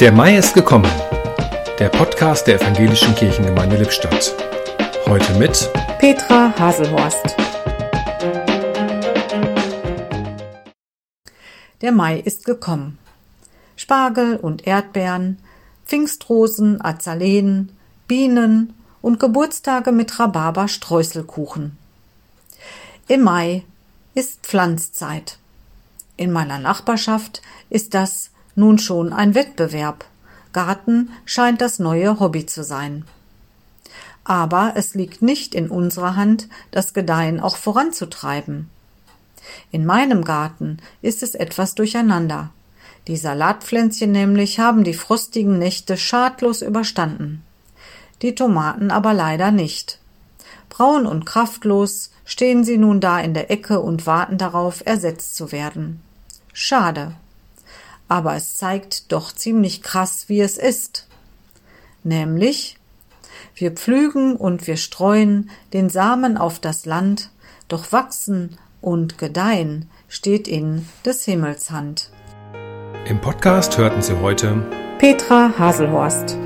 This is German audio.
Der Mai ist gekommen. Der Podcast der Evangelischen Kirchengemeinde Lippstadt. Heute mit Petra Haselhorst. Der Mai ist gekommen. Spargel und Erdbeeren, Pfingstrosen, Azaleen, Bienen und Geburtstage mit Rhabarber-Streuselkuchen. Im Mai ist Pflanzzeit. In meiner Nachbarschaft ist das nun schon ein Wettbewerb. Garten scheint das neue Hobby zu sein. Aber es liegt nicht in unserer Hand, das Gedeihen auch voranzutreiben. In meinem Garten ist es etwas durcheinander. Die Salatpflänzchen nämlich haben die frostigen Nächte schadlos überstanden. Die Tomaten aber leider nicht. Braun und kraftlos stehen sie nun da in der Ecke und warten darauf, ersetzt zu werden. Schade. Aber es zeigt doch ziemlich krass, wie es ist. Nämlich, wir pflügen und wir streuen den Samen auf das Land, doch wachsen und gedeihen steht in des Himmels Hand. Im Podcast hörten Sie heute Petra Haselhorst.